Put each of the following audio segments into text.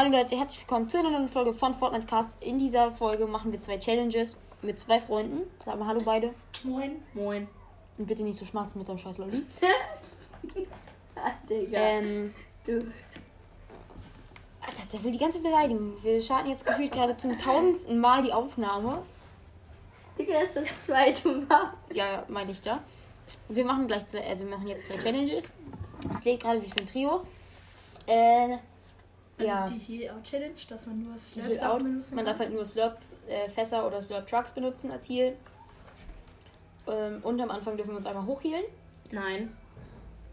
Hallo Leute, herzlich willkommen zu einer neuen Folge von Fortnite Cast. In dieser Folge machen wir zwei Challenges mit zwei Freunden. Sag mal Hallo beide. Moin. Moin. Und bitte nicht so schmatzen mit deinem scheiß Lolli. Ah, Digga. Ähm, du. Alter, der will die ganze beleidigen. Wir starten jetzt gefühlt gerade zum tausendsten Mal die Aufnahme. Digga, das ist das zweite Mal. Ja, ja, meine ich da. Wir machen gleich zwei, also wir machen jetzt zwei Challenges. Es lädt gerade, wie viel Trio. Äh, Also ja. die Heal-Out-Challenge, dass man nur Heal Slurps out. benutzen Man kann. darf halt nur Slurp-Fässer oder Slurp-Trucks benutzen als Heal. Ähm, und am Anfang dürfen wir uns einmal hochhealen. Nein.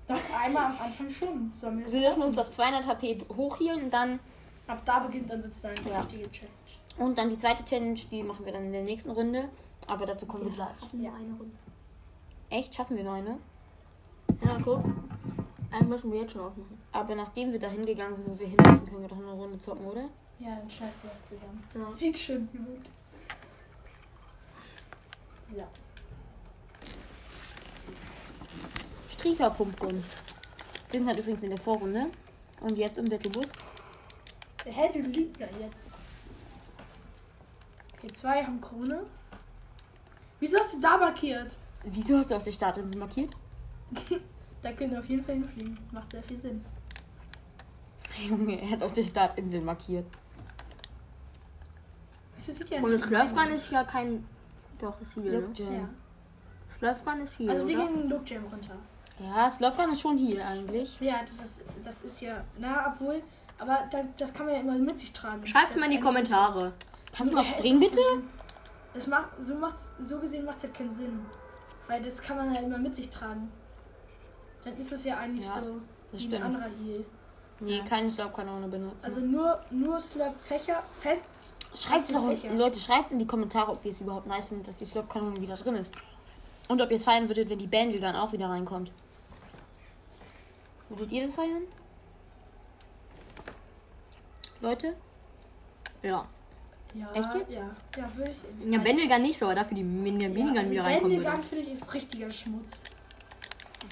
Doch einmal am Anfang schon. Wir Wir dürfen uns auf 200 HP hochhealen und dann, Ab da beginnt dann sozusagen die Ja. richtige Challenge. und dann die zweite Challenge, die machen wir dann in der nächsten Runde. Aber dazu kommen wir gleich. Ja, eine Runde. Echt? Schaffen wir noch eine? Ja, guck. Eigentlich müssen wir jetzt schon aufmachen. Aber nachdem wir da hingegangen sind, wo wir hin müssen, können wir doch eine Runde zocken, oder? Ja, dann scheißt du das zusammen. Ja. Sieht schön gut. So. Strieker-Pumpgun. Wir sind halt übrigens in der Vorrunde. Und jetzt im Battlebus. Hä, du Lügner jetzt. Okay, zwei haben Krone. Wieso hast du da markiert? Wieso hast du auf der Startinsel markiert? Da können wir auf jeden Fall hinfliegen. Macht sehr viel Sinn. Junge, er hat auf der Startinsel markiert. Wieso sieht ja Und nicht das Slurfrun ist ja kein. Doch, ist hier, Look, ne? Jam. Ja. Slurfrun ist hier. Also wir oder? gehen Look Jam runter. Ja, Slurpgun ist schon hier eigentlich. Ja, das, das ist ja. Na, obwohl. Aber da, das kann man ja immer mit sich tragen. Schreibt's Das mal in die Kommentare. Kannst du mal es springen, bitte? Das macht, so, macht's, so gesehen macht es halt keinen Sinn. Weil das kann man ja immer mit sich tragen. Dann ist es ja eigentlich Ja, so das wie ein stimmt. anderer Heal. Nee, keine Slurpkanone benutzen. Also nur, nur Slurp Fächer fest. schreibt du doch? Leute, schreibt in die Kommentare, ob ihr es überhaupt nice findet, dass die Slurpkanone wieder drin ist. Und ob ihr es feiern würdet, wenn die Bandel dann auch wieder reinkommt. Würdet ihr das feiern? Leute? Ja. Ja, Echt jetzt? Ja, ja würde ich. Ja, Bendelgan nicht so, aber dafür die Min ja, Minigun also wieder reinkommen Bandelgun würde. finde ich ist richtiger Schmutz.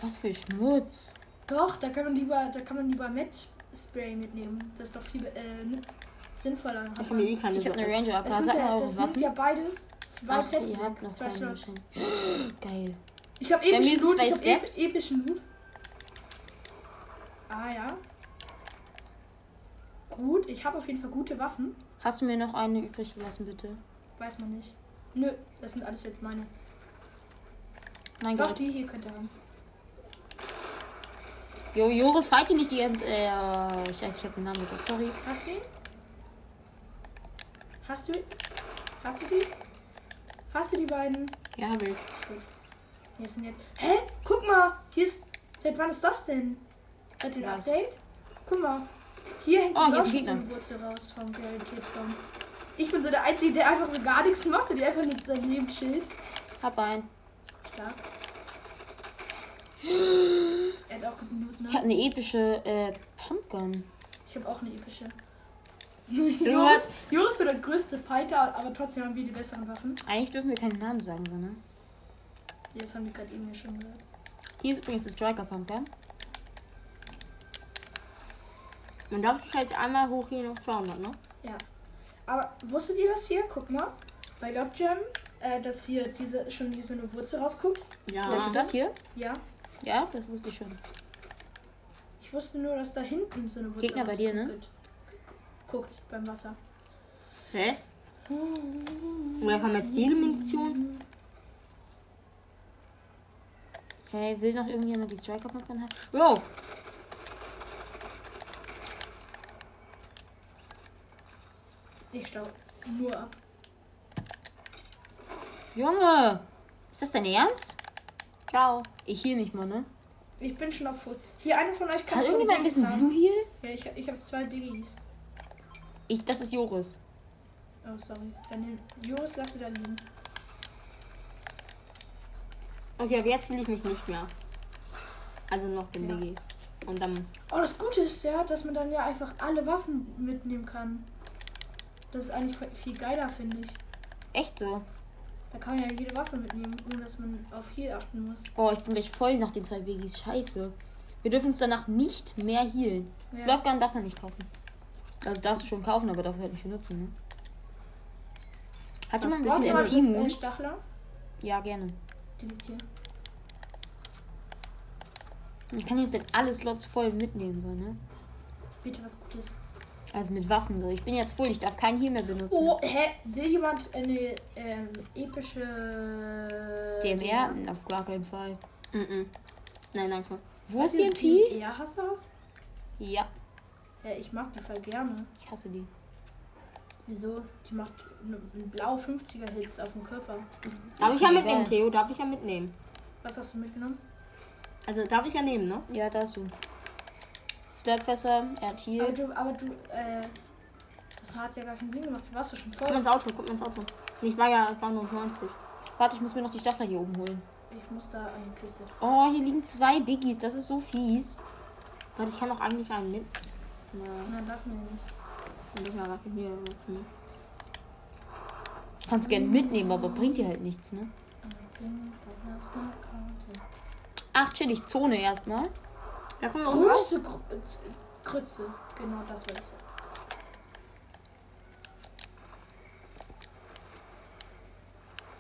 Was für Schmutz. Doch, da kann man lieber, da kann man lieber Met Spray mitnehmen. Das ist doch viel äh, sinnvoller. Ich habe eh keine Ich habe eine. Ranger nimmt Sag mal das nimmt Waffen. ja beides zwei Ach, Plätze ihr noch Zwei Slots. Geil. Ich habe epischen Loot, ich habe Steps. ep epischen Loot. Ah ja. Gut, ich habe auf jeden Fall gute Waffen. Hast du mir noch eine übrig gelassen, bitte? Weiß man nicht. Nö, das sind alles jetzt meine. Mein Doch, Gott. die hier könnt ihr haben. Jo, Joris, fight nicht die ganze. Äh, ich weiß, ich habe den Namen gesagt. Sorry. Hast du ihn? Hast du ihn? Hast du die? Hast du die beiden? Ja, hab ich. Hier sind jetzt. Hä? Guck mal! Hier ist. Seit wann ist das denn? Seit dem? Update? Guck mal. Hier hängt Oh, die hier ist Gegner. Wurzel raus vom Realitätsbaum. Ich bin so der Einzige, der einfach so gar nichts macht und der einfach mit seinem Leben chillt. Hab ein. Stark. Er hat auch guten Loot, Ich habe ne? eine epische äh, Pumpgun. Ich habe auch eine epische. Du Joris. Joris ist so der größte Fighter, aber trotzdem haben wir die besseren Waffen. Eigentlich dürfen wir keinen Namen sagen, sondern. Das haben wir gerade eben ja schon gehört. Hier ist übrigens die Striker Pumpgun. Man darf sich halt einmal hochgehen auf 200, ne? Ja. Aber wusstet ihr das hier? Guck mal. Bei Lockjam, äh, dass hier diese schon hier so eine Wurzel rausguckt. Ja. Du das hier? Ja. Ja, das wusste ich schon. Ich wusste nur, dass da hinten so eine Wurzel Gegner bei dir, ne? Guckt beim Wasser. Hä? Woher kam jetzt die Munition? Hey, will noch irgendjemand die Striker Pumpgun haben? Wow! Ich stau nur ab. Junge! Ist das dein Ernst? Ciao. Ich heal mich mal, ne? Ich bin schon auf Full. Hier, eine von euch kann Hat irgendjemand ein bisschen haben. Blue Heal? Ja, ich, ich habe zwei Biggies. Ich, das ist Joris. Oh, sorry. Dann nimm Joris, lass da liegen. Okay, aber jetzt will ich mich nicht mehr. Also noch den Ja. BG. Und dann. Oh, das Gute ist ja, dass man dann ja einfach alle Waffen mitnehmen kann. Das ist eigentlich viel geiler, finde ich. Echt so. Da kann man ja jede Waffe mitnehmen, ohne dass man auf Heal achten muss. Oh, ich bin gleich voll nach den zwei Biggies. Scheiße. Wir dürfen uns danach nicht mehr healen. Ja. Slotgun darf man nicht kaufen. Also darfst du schon kaufen, aber darfst du halt nicht benutzen, ne? Hat jemand ein bisschen äh, MP-Mut? Stachler? Ja, gerne. Die liegt hier. Ich kann jetzt halt alle Slots voll mitnehmen, so, ne? Bitte was Gutes. Also mit Waffen so. Ich bin jetzt voll, ich darf keinen Heal mehr benutzen. Oh, hä? Will jemand eine ähm, epische. DMR? Auf gar keinen Fall. Mhm. Nein, danke. Wo ist die MP? Ja, Hasser? Ja, Ja, ich mag die voll gerne. ich hasse die. Wieso? Die macht einen blau 50er Hits auf dem Körper. Darf Ist ich ja mitnehmen. Theo? Darf ich ja mitnehmen? Was hast du mitgenommen? Also darf ich ja nehmen, ne? Ja, da hast du. Slurpfässer, er hat Aber Heal. du, aber du, äh. Das hat ja gar keinen Sinn gemacht. Du warst doch schon Guck voll. mal ins Auto, guck mal ins Auto. Nee, Ich war ja, ich war nur 90. Warte, ich muss mir noch die Stachler hier oben holen. Ich muss da an die Kiste. Oh, hier liegen zwei Biggies. Das ist so fies. Warte, ich kann doch eigentlich einen mit. Ja, Nein, darf man ja nicht. dann müssen wir Waffen hier benutzen. Kannst gerne mitnehmen, aber bringt dir halt nichts, ne? Ach, chillig. Zone erstmal. Ja, komm. Größte Gr Grütze. Genau das war das.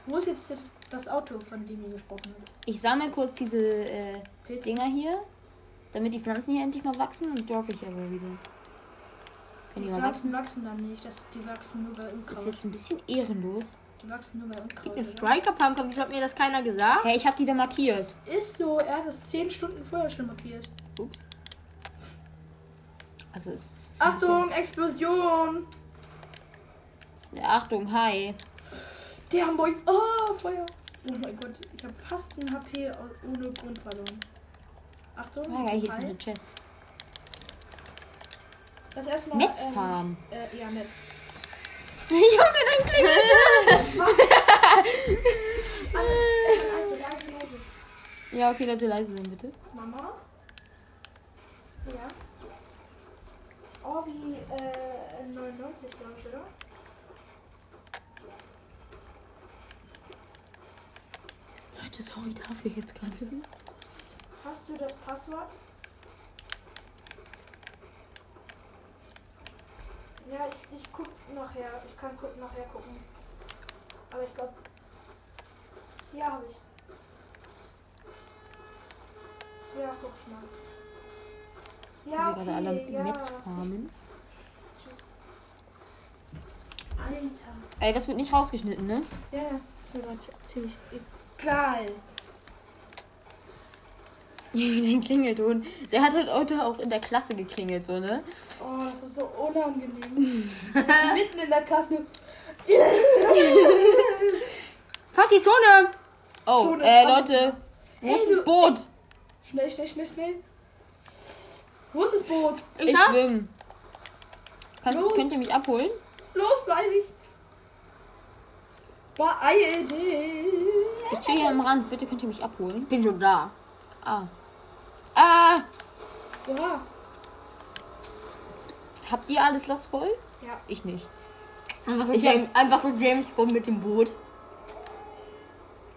Wo ist jetzt das, das Auto, von dem ihr gesprochen habt? Ich sammle kurz diese äh? Dinger hier, damit die Pflanzen hier endlich mal wachsen und droppe ich aber wieder. Kann Die die Pflanzen wachsen? wachsen dann nicht. Das, die wachsen nur bei Das Unkraut. ist jetzt ein bisschen ehrenlos. Die wachsen nur bei Unkraut. Der oder? Striker Pump, wieso hat mir das keiner gesagt? Hey, ich habe die da markiert. Ist so, er hat das 10 Stunden vorher schon markiert. Ups. Also es es ist Achtung, Explosion! bisschen- Achtung, hi. Der Hamburg. Oh, Feuer! Oh mein Gott, ich habe fast ein HP ohne Grund verloren. Achtung, Ah, ja, hier ist Hi. eine Chest. Das erstmal. Netzfarm. Ähm, äh, ja, Netz. Junge, dein klingelt. Also, leise, leise. ja, okay, Leute, leise sein, bitte. Mama? Ja. Oh, wie äh, 99, glaube ich, oder? Leute, sorry dafür jetzt gerade. Hast du das Passwort? Ja, ich, ich guck nachher. Ich kann guck, nachher gucken. Aber ich glaube. Hier habe ich. Ja, guck ich mal. Ja, wir gerade alle okay, ja. Metz farmen. Tschüss. Alter. Ey, das wird nicht rausgeschnitten, ne? Ja, ja. ist mir grad ziemlich egal. Den Klingelton. Der hat halt heute auch in der Klasse geklingelt, so, ne? Oh, das ist so unangenehm. Mitten in der Klasse. Fuck die Zone! Oh, Zone äh, Leute. Wo ist das Boot? Schnell, schnell, schnell, schnell. Wo ist das Boot? Ich, Ich hab's. schwimm. Kann, Los. könnt ihr mich abholen? Los, weil ich. Beeil dich. Ich chill hier am Rand. Bitte könnt ihr mich abholen. Ich bin schon da. Ah. Ah! Oha. Habt ihr alle Slots voll? Ja. Ich nicht. Einfach so, Ich James, einfach so James Bond mit dem Boot.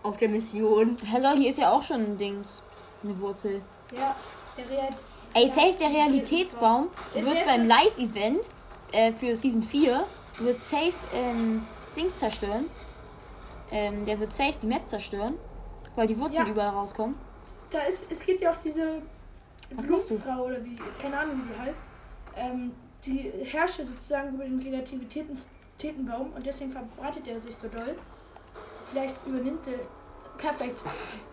Auf der Mission. Hello, hier ist ja auch schon ein Dings. Eine Wurzel. Ja. Der Real. Ey, Ja, safe, der Realitätsbaum Der- wird der- beim Live-Event äh, für Season 4 wird safe ähm, Dings zerstören. Ähm, der wird safe die Map zerstören, weil die Wurzeln Ja. überall rauskommen. Da ist, es gibt ja auch diese? Blumenfrau oder wie, keine Ahnung wie die heißt. Ähm, die herrscht sozusagen über den Relativitätenbaum und deswegen verbreitet er sich so doll. Vielleicht übernimmt er. Perfekt.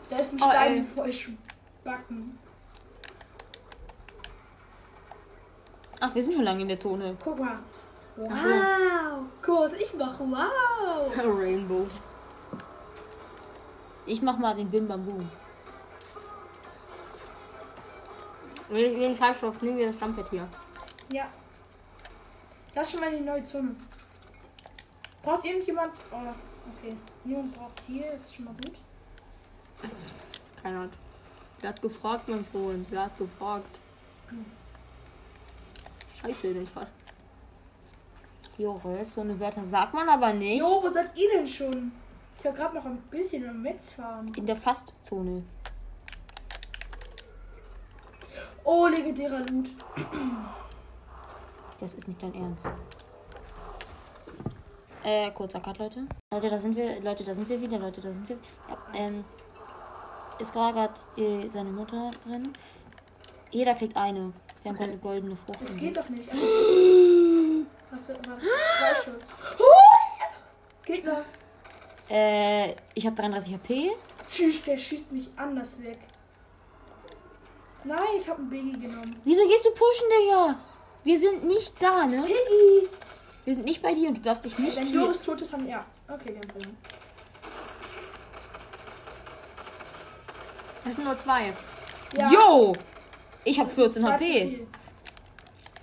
Da ist ein Oh, Stein ey. voll Backen. Ach, wir sind schon lange in der Zone. Guck mal. Wow. Guck, was ich mache. Wow. Rainbow. Ich mach mal den Bim Bam Boom. Wen, wen Treibstoff? Nehmen wir das Jumppad hier. Ja. Lass schon mal die neue Zone. Braucht irgendjemand. Oh, okay. Niemand braucht hier, ist schon mal gut. Keiner hat. Wer hat gefragt, mein Freund? Wer hat gefragt? Scheiße, nicht was. Joris, so eine Wörter sagt man aber nicht. Jo, wo seid ihr denn schon? Ich war gerade noch ein bisschen am Metz fahren. In der Fastzone. Oh, legendärer Loot. Das ist nicht dein Ernst. Äh, kurzer Cut, Leute. Leute, da sind wir, Leute, da sind wir wieder, Leute, da sind wir. Ja, ähm, ist gerade äh, seine Mutter drin. Jeder kriegt eine. Wir haben gerade eine goldene Frucht. Das geht doch nicht. Also, hast du warte, zwei Schuss. Gegner. Äh, ich habe 33 HP. Tschüss, der schießt mich anders weg. Nein, ich habe einen Biggie genommen. Wieso gehst du pushen, Digga? Wir sind nicht da, ne? Piggy! Wir sind nicht bei dir und du darfst dich nicht Wenn hier. Joris tot ist, haben wir. Ja. Okay, wir haben verloren. Das sind nur zwei. Ja, Yo! Ich habe das sind 14 zwei zu HP.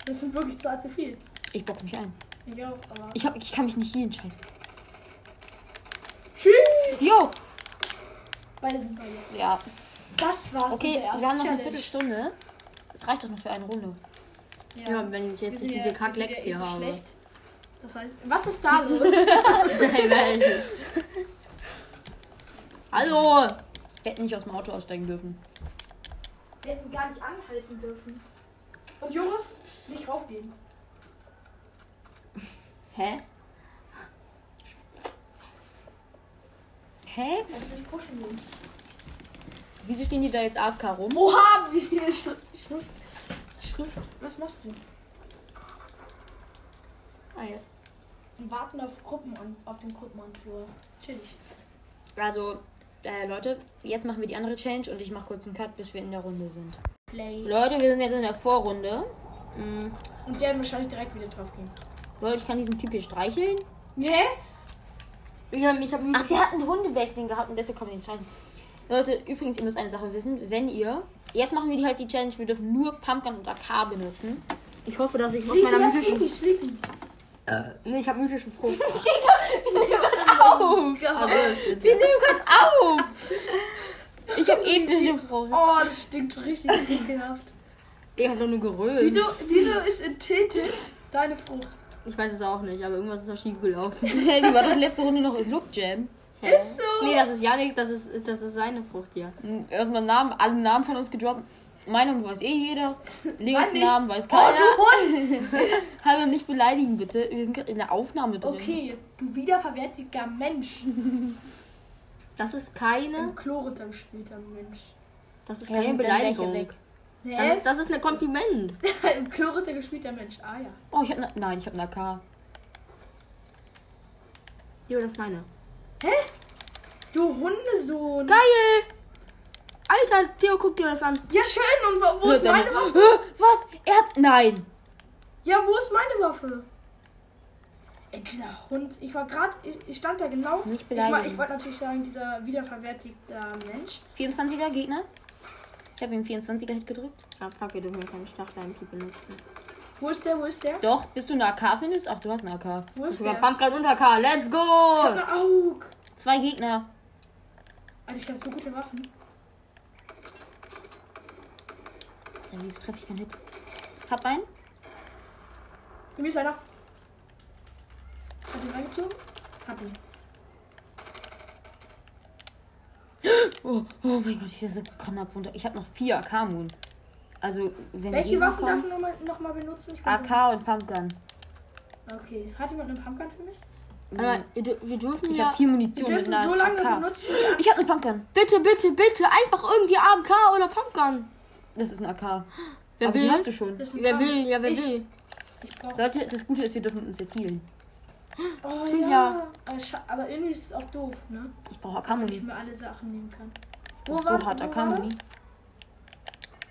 Das sind wirklich zwei zu viel. Ich bock mich ein. Ich auch, aber. Ich, hab, ich kann mich nicht healen, scheiße. Tschüss! Yo! Beide sind bei dir. Ja. Das war's. Okay, mit der ersten wir haben noch eine Challenge. Viertelstunde. Es reicht doch noch für eine Runde. Ja, wenn ich jetzt nicht ja- diese Kacklecks eh hier so habe. schlecht. Das heißt, was ist da los? Hey, welche? Hallo! Wir hätten nicht aus dem Auto aussteigen dürfen. Wir hätten gar nicht anhalten dürfen. Und Joris, nicht raufgehen. Hä? Hä? Also nicht pushen gehen. Wieso stehen die da jetzt AFK rum? Oha, wie viele Schrift. Schrift. Schrift. Was machst du? Ah, ja. Wir warten auf Gruppen auf den Gruppenanführer. Chillig. Also, äh, Leute, jetzt machen wir die andere Change und ich mache kurz einen Cut, bis wir in der Runde sind. Play. Leute, wir sind jetzt in der Vorrunde. Mm, Und werden wahrscheinlich direkt wieder drauf gehen. Leute, ich kann diesen Typ hier streicheln. Hä? Ich hab, ich hab Ach, der hat einen Hundebackling gehabt und deshalb kann man ihn streichen. Leute, übrigens, ihr müsst eine Sache wissen. Wenn ihr, jetzt machen wir die halt die Challenge, wir dürfen nur Pumpkin und AK benutzen. Ich hoffe, dass ich aus meiner lass mythischen. Sleepy, Sleepy. Nee, ich hab mythische Frucht. Auf! Also, ist Wir jetzt- nehmen gerade auf! Ich habe epische Frucht. Oh, das stinkt richtig ekelhaft. ich hab doch nur gerölt. Wieso, wieso ist in Tete deine Frucht? Ich weiß es auch nicht, aber irgendwas ist da schief gelaufen. Die war doch letzte Runde noch in Look Jam. Ist so. Nee, das ist Janik, das ist, das ist seine Frucht hier. Irgendwann Namen, alle Namen von uns gedroppt. Meinen weiß eh jeder. Leos Namen weiß Oh, keiner. du Hund! Hallo, nicht beleidigen bitte. Wir sind gerade in der Aufnahme drin. Okay, du wiederverwertiger Mensch. Das ist keine. Im Klo runtergespielter Mensch. Das ist keine Beleidigung. weg? Das ist, das ist ein Kompliment. Im Klo runtergespielter Mensch. Ah ja. Oh, ich habe ne Nein, ich habe eine AK. Jo, das ist meine. Du Hundesohn. Geil! Alter, Theo, guck dir das an. Ja, schön. Und wo, wo ist meine Waffe? Was? Er hat. Nein! Ja, wo ist meine Waffe? Ey, dieser Hund. Ich war gerade. Ich, ich stand da genau. Nicht Ich, beleidigen. war- ich wollte natürlich sagen, dieser wiederverwertigter Mensch. 24er Gegner. Ich habe ihm 24er Hit gedrückt. Ah, fuck, wir dürfen hier keine Stachleimpi benutzen. Wo ist der? Wo ist der? Doch, bis du eine AK findest. Ach, du hast eine AK. Wo ist der? Pumpkin und AK. Let's Ich go! hab eine Aug. Zwei Gegner. Alter, ich hab so gute Waffen. Ja, wieso treffe ich keinen Hit? Hab einen. Bei mir ist einer. Hat ihn reingezogen? Hab ihn. Oh, oh mein Gott, ich wäre so knapp runter. Ich habe noch vier AK-Moon. Also, wenn Welche die Waffen darf kommen, ich nochmal noch mal benutzen? AK und Pumpgun. Okay. Hat jemand eine Pumpgun für mich? Aber wir, dür- wir dürfen Ich ja. habe vier Wir Munition mit dürfen einer so lange AK. benutzen. Ich habe eine Pumpgun. Bitte, bitte, bitte. Einfach irgendwie AMK oder Pumpgun. Das ist eine AK. Wer Aber will? die hast du schon. Ein Wer will? Ja, wer ich, will? Ich Leute, das Gute ist, wir dürfen uns jetzt healen. oh Ja. ja. Aber scha- Aber irgendwie ist es auch doof, ne? Ich brauche Wenn ich AK-Muni. mir alle Sachen nehmen kann. Wo so hart AK-Muni.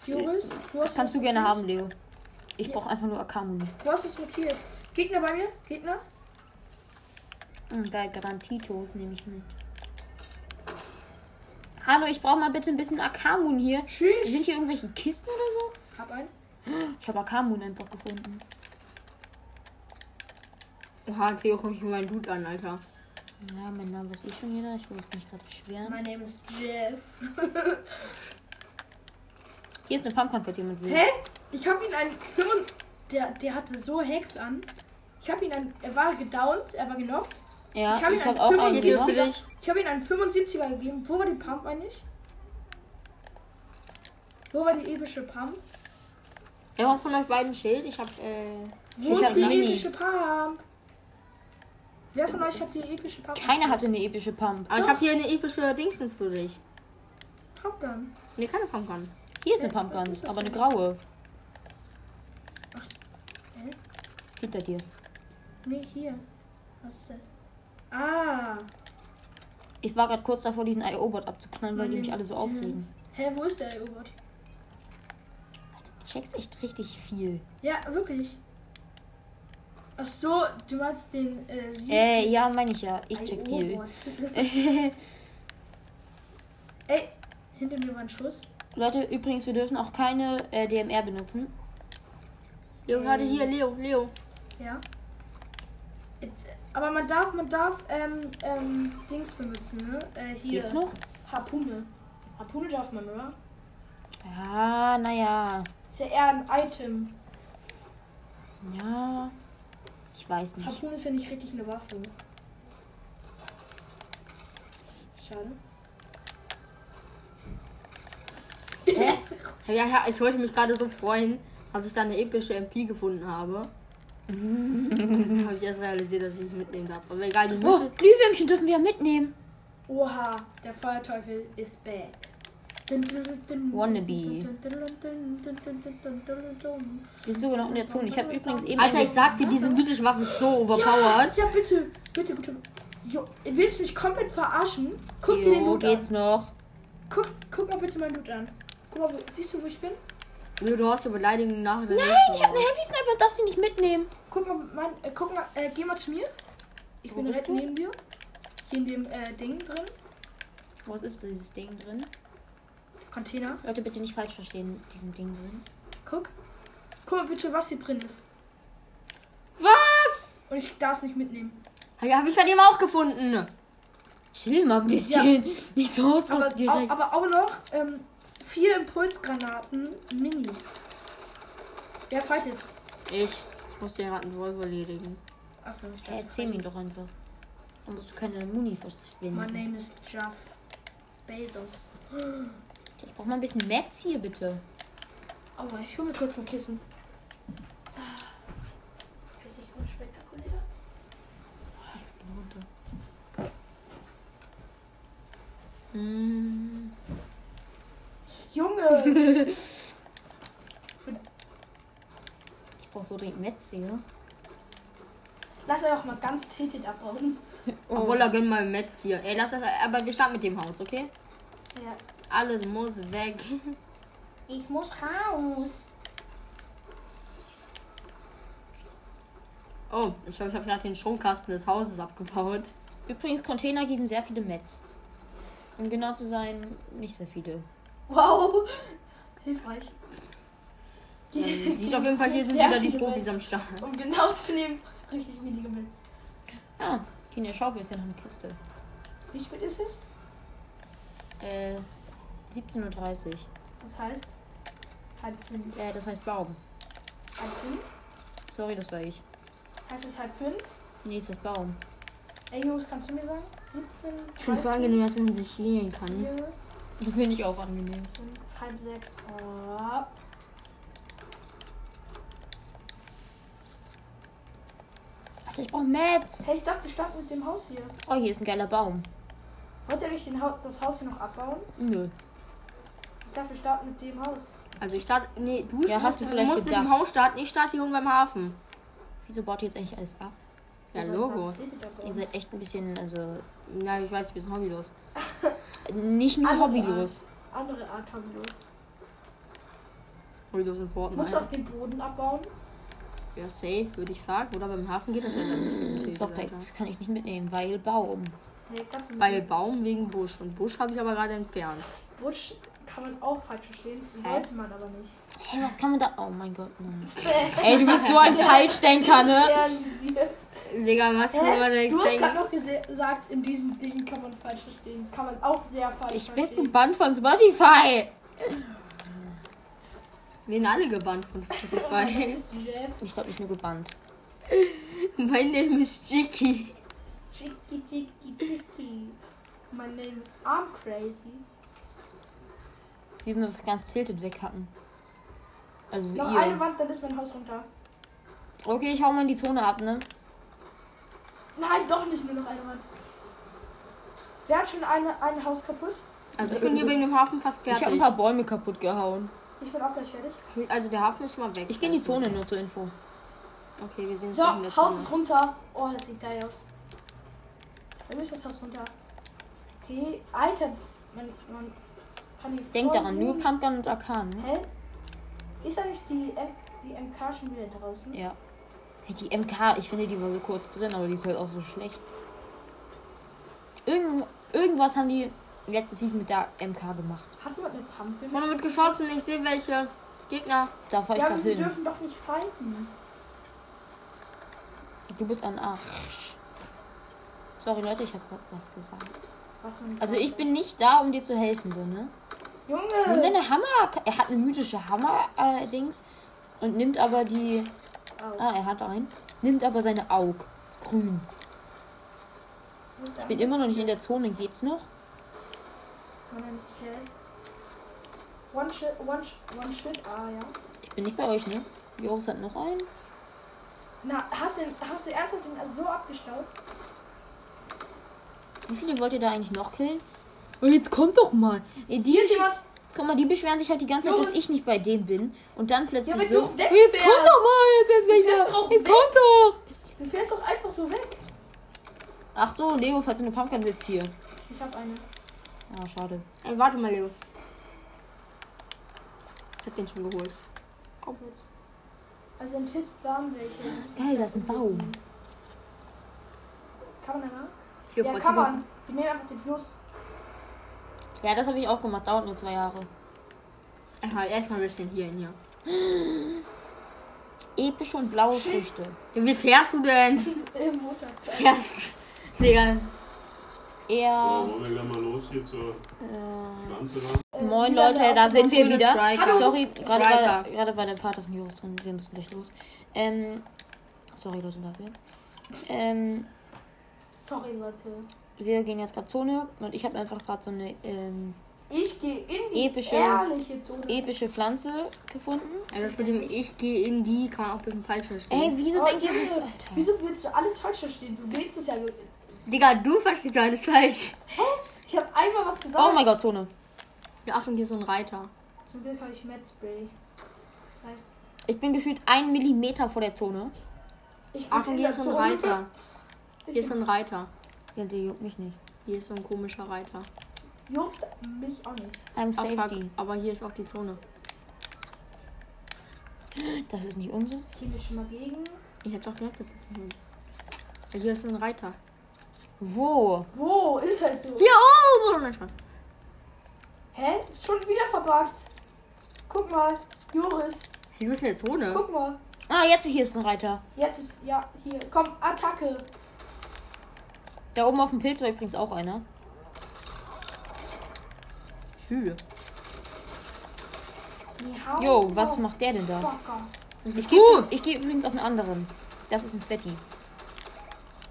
Joris, du hast Das kannst du gerne haben, Leo. Ich Ja. brauche einfach nur AK-Muni. Du hast es markiert. Gegner bei mir? Gegner? Hm, geil, Garantitos nehme ich mit. Hallo, ich brauche mal bitte ein bisschen AK-Moon hier. Tschüss. Sind hier irgendwelche Kisten oder Hab einen. so? Ich habe AK-Moon einfach gefunden. Oha, Theo, guck ich mir meinen Dude an, Alter. Ja, mein Name weiß eh schon jeder. Ich wollte mich gerade beschweren. Mein Name ist Jeff. Hier ist eine Pumpkin, falls jemand will. Hä? Ich hab ihn einen 5. Der, der hatte so Hex an. Ich hab ihn einen. Er war gedownt, er war genockt. Ja, Ich hab ihn habe an auch einen zu dich? Ich habe ihm einen 75er gegeben. Wo war die Pump eigentlich? Wo war die epische Pump? Er braucht von euch beiden Schild. Ich hab, äh. Wo Ich ist hab die Mini. epische Pump? Wer von euch hat die epische Pump? Keiner hatte eine epische Pump. Aber ich habe hier eine epische Dingsens für dich. Pumpgun. Nee, keine Pumpgun. Hier ist eine Pumpgun, ist aber eine graue. Hä? Hinter dir. Nee, hier. Was ist das? Ah. Ich war gerade kurz davor, diesen IO-Bot abzuknallen, weil die mich alle so aufregen. Hä, wo ist der U-Boot? Du checkst echt richtig viel. Ja, wirklich. Ach so, du meinst den äh, Sieg? Äh, ja, meine ich ja. Ich check viel. Ey, hinter mir war ein Schuss. Leute, übrigens, wir dürfen auch keine äh, DMR benutzen. Leo, warte hier, Leo, Leo. Ja. Jetzt, äh, aber man darf, man darf, ähm, ähm, Dings benutzen, ne? Äh, hier. Geht's noch? Harpune. Harpune darf man, oder? Ja, naja. Ist ja eher ein Item. Ja. Ich weiß nicht. Harpune ist ja nicht richtig eine Waffe. Schade. Ja, ja, ich wollte mich gerade so freuen, als ich da eine epische MP gefunden habe. habe ich erst realisiert, dass ich nicht mitnehmen darf. Aber egal, die Oh, Mitte. Glühwürmchen dürfen wir ja mitnehmen. Oha, der Feuerteufel ist back. Wannabe. Wir sind sogar noch in der Zone. Ich habe übrigens eben. Alter, ich sag dir, diese mythische Waffe ist so overpowered. Ja, bitte, bitte, bitte. Jo, willst du mich komplett verarschen? Guck dir den Jo, Loot geht's an. noch. Guck, guck mal bitte meinen Loot an. Guck mal, wo, siehst du, wo ich bin? Leo, du hast ja Beleidigungen nach der Nein, ich habe eine. Heavy Sniper darf sie nicht mitnehmen. Guck mal, mein, äh, guck mal, äh, geh mal zu mir. Ich Wo bin direkt du? neben dir. Hier in dem äh, Ding drin. Was ist dieses Ding drin? Container. Leute, bitte nicht falsch verstehen, diesem Ding drin. Guck. Guck mal bitte, was hier drin ist. Was? Und ich darf es nicht mitnehmen. Ja, habe ich bei dem auch gefunden. Chill mal ein bisschen. Nicht so Aber, ausrasten au, direkt. aber auch noch ähm, vier Impulsgranaten Minis. Wer fightet? Ich. Ich muss den Rattenwolf erledigen. Achso, ich dachte, erzähl mir fightest. doch einfach. Dann musst du keine Muni My verschwinden. name is Jeff Bezos. Ich brauch mal ein bisschen Metz hier, bitte. Oh, ich hole mir kurz ein Kissen. Richtig unspektakulär. Ich bin runter. Hm. Junge! Ich brauch so dringend Metz, Digga. Lass er doch mal ganz tilted abbauen. Obwohl, da gönn mal Metz hier. Ey, lass das. Aber wir starten mit dem Haus, okay? Ja. Alles muss weg. Ich muss raus. Oh, ich glaube, ich habe gerade den Stromkasten des Hauses abgebaut. Übrigens, Container geben sehr viele Metz. Um genau zu sein, nicht sehr viele. Wow! Hilfreich. Ähm, Sieht auf jeden Fall, hier sind wieder die Profis Metz. am Start. Um genau zu nehmen, richtig wenige Metz. Ah, in der Schaufel ist ja noch eine Kiste. Wie spät ist es? Äh, 17.30 Uhr. Das heißt halb fünf. Äh, das heißt Baum. Halb fünf? Sorry, das war ich. Heißt es halb fünf? Nee, ist das Baum. Ey Jungs, kannst du mir sagen? 17, Ich finde es so angenehm, dass man sich healen kann. 4, Das finde ich auch angenehm. 5, halb sechs. Oh. Alter, ich brauch Metz. Hey, ich dachte, wir starten mit dem Haus hier. Oh, hier ist ein geiler Baum. Wollt ihr nicht den ha das Haus hier noch abbauen? Nö. Ich dachte, wir starten mit dem Haus. Also ich starte. Nee, du Ja, musst, hast du vielleicht musst mit dem. Haus starten. Ich starte hier unten beim Hafen. Wieso baut ihr jetzt eigentlich alles ab? Ja, Logo. Ihr seid echt ein bisschen, also, Ja, ich weiß, ich bin hobbylos. nicht nur Andere hobbylos. Andere Art hobbylos. Hobbylos in Musst du auch Fortnite. den Boden abbauen? Ja, safe, würde ich sagen. Oder beim Hafen geht das ja dann nicht. Softpack, das kann ich nicht mitnehmen, weil Baum. Nee. Weil Baum wegen Busch. Und Busch habe ich aber gerade entfernt. Busch kann man auch falsch verstehen. Sollte man aber nicht. Hey, was kann man da? Oh mein Gott, nein. Ey, du bist so ein Falschdenker, ne? Realisiert. Digga, was du immer Hä? Du hast gerade noch gesagt, in diesem Ding kann man falsch verstehen. Kann man auch sehr falsch Ich werde verstehen. gebannt von Spotify. Wir sind alle gebannt von Mein Spotify. Name ist Jeff. Ich glaube nicht nur gebannt. mein Name ist Jiki. Chicky, chicky, chicky. My name is I'm crazy. Wie wir ganz tilted weghacken. Also wie Noch eine ihr. Wand, dann ist mein Haus runter. Okay, ich hau mal in die Zone ab, ne? Nein, doch nicht nur noch eine Wand. Wer hat schon eine, ein Haus kaputt? Also ich bin hier wegen dem Hafen fast Ich habe ein fertig. paar Bäume kaputt gehauen. Ich bin auch gleich fertig. Also der Hafen ist schon mal weg. Ich gehe in die Zone nur zur Info. Okay, wir sehen uns So, gleich in der Haus Zone. ist runter. Oh, das sieht geil aus. Mir ist das Haus runter. Okay, Alter, man, man kann die Denk daran, nur Pumpgun und Arkan. Ne? Hä? Ist da nicht die, M die MK schon wieder draußen? Ja. Hey, die MK, ich finde, die war so kurz drin, aber die ist halt auch so schlecht. Irgend, irgendwas haben die letzte Season mit der MK gemacht. Hat jemand eine mich? Vorne wird geschossen, ich sehe welche. Gegner. Da fahr ich Ja, gerade wir hin. dürfen doch nicht fighten. Du bist ein Arsch. Sorry Leute, ich habe gerade was gesagt. Was Also ich bin nicht da, um dir zu helfen, so, ne? Junge! deine Hammer. Er hat eine mythische Hammer-Dings. und nimmt aber die. Au. Ah, er hat einen. Nimmt aber seine Aug. Grün. Ich bin immer noch nicht in der Zone. Geht's noch? One shit, one, sh one shit, ah ja. Ich bin nicht bei euch, ne? Joris hat noch einen. Na, hast du, hast du ernsthaft den so abgestaubt? Wie viele wollt ihr da eigentlich noch killen? Oh, jetzt kommt doch mal. Die Hier ist jemand! Guck mal, die beschweren sich halt die ganze Zeit, dass ich nicht bei dem bin. Und dann plötzlich Ja, so. du weg jetzt wärst. kommt doch mal, jetzt mal. auch Jetzt weg. kommt doch. Du fährst doch einfach so weg. Ach so, Leo, falls du eine Pumpkin willst hier. Ich hab eine. Ah, schade. Ey, warte mal, Leo. Ich hab den schon geholt. Komm mit. Also im Tipp waren welche. Geil, da ist ein Baum. Kann man danach? Hier, Ja, kann man. Wir nehmen einfach den Fluss. Ja, das habe ich auch gemacht. Dauert nur zwei Jahre. Aha, erstmal ein bisschen hier hin, hier. Epische und blaue Früchte. Ja, wie fährst du denn? Im Motorzeug. Fährst. Digga. Eher. Ja, wollen wir gleich mal los hier zur Äh, Pflanze? Äh, moin Leute, da sind wir wieder. Striker. Sorry, gerade war, gerade war der Vater von Joris drin. Wir müssen gleich los. Ähm, sorry Leute dafür. Ähm, Sorry, Leute. Wir gehen jetzt gerade Zone und ich habe einfach gerade so eine ähm, Ich gehe in die Epische- ehrliche Zone. epische Pflanze gefunden. Also das mit dem Ich gehe in die kann man auch ein bisschen falsch verstehen. Ey, wieso Oh, denkt ihr so? Alter. Wieso willst du alles falsch verstehen? Du willst es ja. Digga, du verstehst alles falsch. Ich habe einmal was gesagt. Oh mein Gott, Zone. Ja, Achtung, hier ist so ein Reiter. Zum Glück habe ich Mad Spray. Das heißt, Ich bin gefühlt ein Millimeter vor der Zone. ich Achtung, hier ist so ein. Reiter. Hier ist so ein Reiter. Ja, der juckt mich nicht. Hier ist so ein komischer Reiter. Juckt mich auch nicht. I'm Ach, fuck, safety. aber hier ist auch die Zone. Das ist nicht unser. Ich gehe schon mal gegen. Ich hab doch gesagt, das ist nicht uns. Ja, Hier ist ein Reiter. Wo? Wo? Ist halt so. Hier oben! Oh, nein, Spaß. Hä? Schon wieder verbuggt. Guck mal. Joris. Bist in der Zone. Guck mal. Ah, jetzt hier ist ein Reiter. Jetzt ist. Ja, hier. Komm, Attacke. Da oben auf dem Pilz war übrigens auch einer. Hao. Jo, was macht der denn da? Ich gehe ich geh übrigens auf einen anderen. Das ist ein Sveti.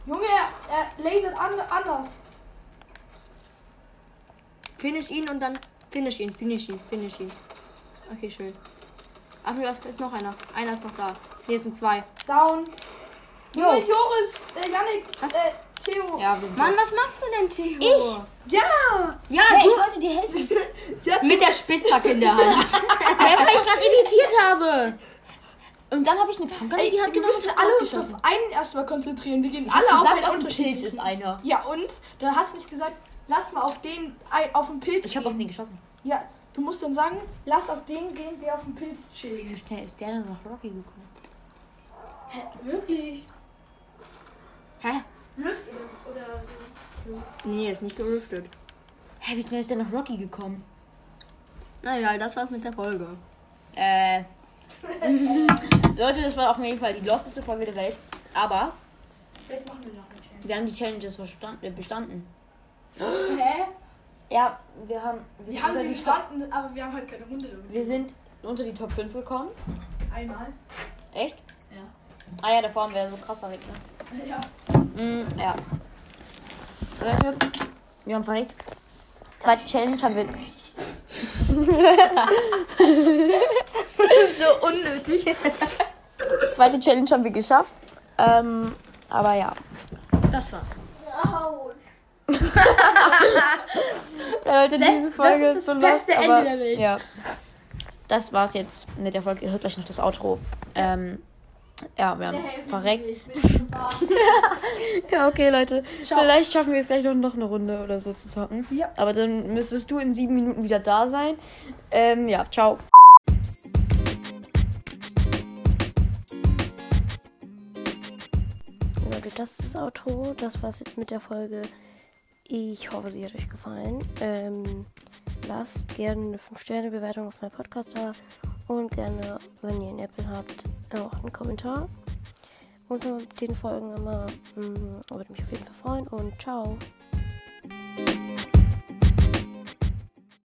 Junge, er, er lasert an, anders. Finish ihn und dann. Finish ihn, finish ihn, finish ihn. Okay, schön. Ach, da ist noch einer. Einer ist noch da. Hier sind zwei. Down. Jo. Junge, Joris. Äh, Yannick. Was? Äh, Theo. Ja, wir sind Mann, was machst du denn, Theo? Ich? Ja. Ja, Hey, ich wollte dir helfen. mit der Spitzhacke in der Hand. ja, weil ich gerade irritiert habe. Und dann habe ich eine in Ey, die Hand wir genommen müssen und alle uns auf einen erstmal konzentrieren. Wir gehen Ich alle auf gesagt, einen auf unterschiedlichen. Pilz ist einer. Ja, und? Da hast du nicht gesagt, lass mal auf den, auf den Pilz Ich habe auf den geschossen. Ja, du musst dann sagen, lass auf den gehen, der auf dem Pilz chillt. Wie schnell ist der denn nach Rocky gekommen? Hä, wirklich? Hä? Lüft oder, oder so. so. Nee, ist nicht gerüftet. Hä, wie schnell ist der nach Rocky gekommen? Na egal, das war's mit der Folge. Äh. Leute, das war auf jeden Fall die losteste Folge der Welt. Aber Vielleicht machen wir noch eine Challenge. wir haben die Challenges verstand- äh, bestanden. Hä? Ja, wir haben. Wir sind haben sie die Top- bestanden, aber wir haben halt keine Runde. damit. Wir sind unter die Top 5 gekommen. Einmal. Echt? Ja. Ah ja, der Form wäre so krass verreckt, ne? Ja. Mm, ja. Leute, wir haben verreckt. Zweite Challenge haben wir. so unnötig. Zweite Challenge haben wir geschafft. Ähm, aber ja. Das war's. Ja, Leute, Best- diese Folge das ist ist so das beste Ende der Welt. Ja. Das war's jetzt mit der Folge. Ihr hört gleich noch das Outro. Ähm, ja, wir haben verreckt. Ja, okay, Leute. Vielleicht schaffen wir es gleich noch, noch eine Runde oder so zu zocken. Ja. Aber dann müsstest du in sieben Minuten wieder da sein. Ähm, ja, ciao. Leute, das ist das Outro. Das war's jetzt mit der Folge. Ich hoffe, sie hat euch gefallen. Ähm, lasst gerne eine 5-Sterne-Bewertung auf meinem Podcast da. Und gerne, wenn ihr einen Apple habt, auch einen Kommentar. Unter den Folgen immer. Mm, würde mich auf jeden Fall freuen. Und ciao.